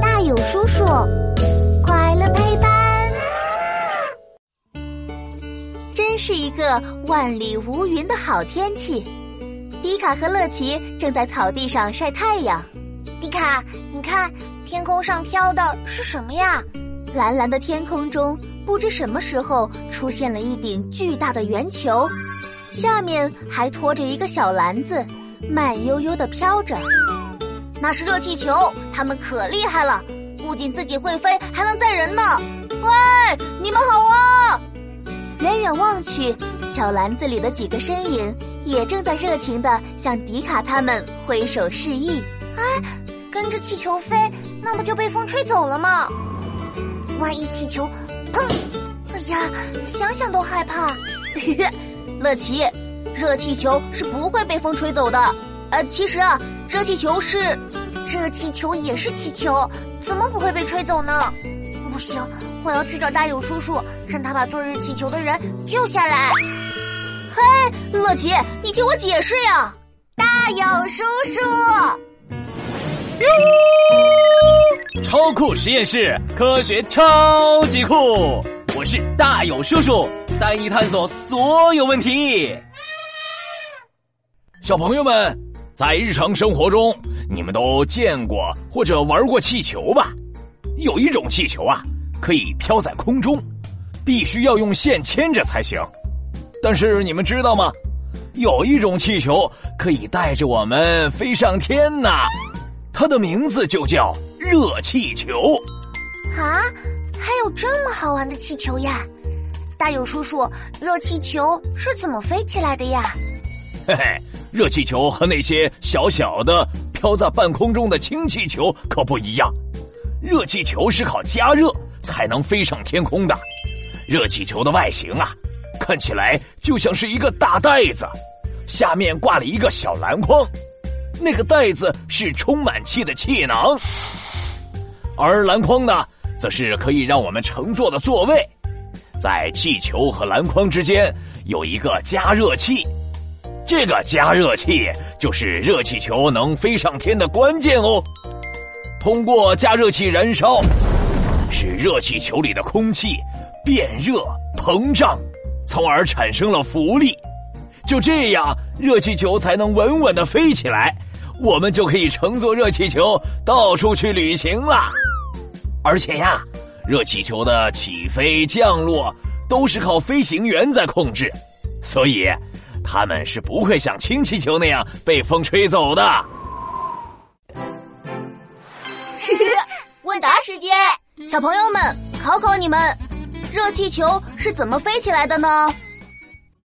大有叔叔，快乐陪伴。真是一个万里无云的好天气。迪卡和乐奇正在草地上晒太阳。迪卡，你看天空上飘的是什么呀？蓝蓝的天空中，不知什么时候出现了一顶巨大的圆球，下面还拖着一个小篮子，慢悠悠的飘着。那是热气球，它们可厉害了，不仅自己会飞，还能载人呢。喂，你们好啊！远远望去，小篮子里的几个身影也正在热情的向迪卡他们挥手示意。哎，跟着气球飞，那不就被风吹走了吗？万一气球，砰！哎呀，想想都害怕。乐奇，热气球是不会被风吹走的。呃，其实啊，热气球是，热气球也是气球，怎么不会被吹走呢？不行，我要去找大勇叔叔，让他把做热气球的人救下来。嘿，乐奇，你听我解释呀！大勇叔叔，超酷实验室，科学超级酷！我是大勇叔叔，带你探索所有问题。小朋友们。在日常生活中，你们都见过或者玩过气球吧？有一种气球啊，可以飘在空中，必须要用线牵着才行。但是你们知道吗？有一种气球可以带着我们飞上天呢，它的名字就叫热气球。啊，还有这么好玩的气球呀！大友叔叔，热气球是怎么飞起来的呀？嘿 嘿。热气球和那些小小的飘在半空中的氢气球可不一样，热气球是靠加热才能飞上天空的。热气球的外形啊，看起来就像是一个大袋子，下面挂了一个小篮筐，那个袋子是充满气的气囊，而篮筐呢，则是可以让我们乘坐的座位。在气球和篮筐之间有一个加热器。这个加热器就是热气球能飞上天的关键哦。通过加热器燃烧，使热气球里的空气变热膨胀，从而产生了浮力。就这样，热气球才能稳稳的飞起来。我们就可以乘坐热气球到处去旅行了。而且呀，热气球的起飞降落都是靠飞行员在控制，所以。他们是不会像氢气球那样被风吹走的。问答时间，小朋友们，考考你们：热气球是怎么飞起来的呢？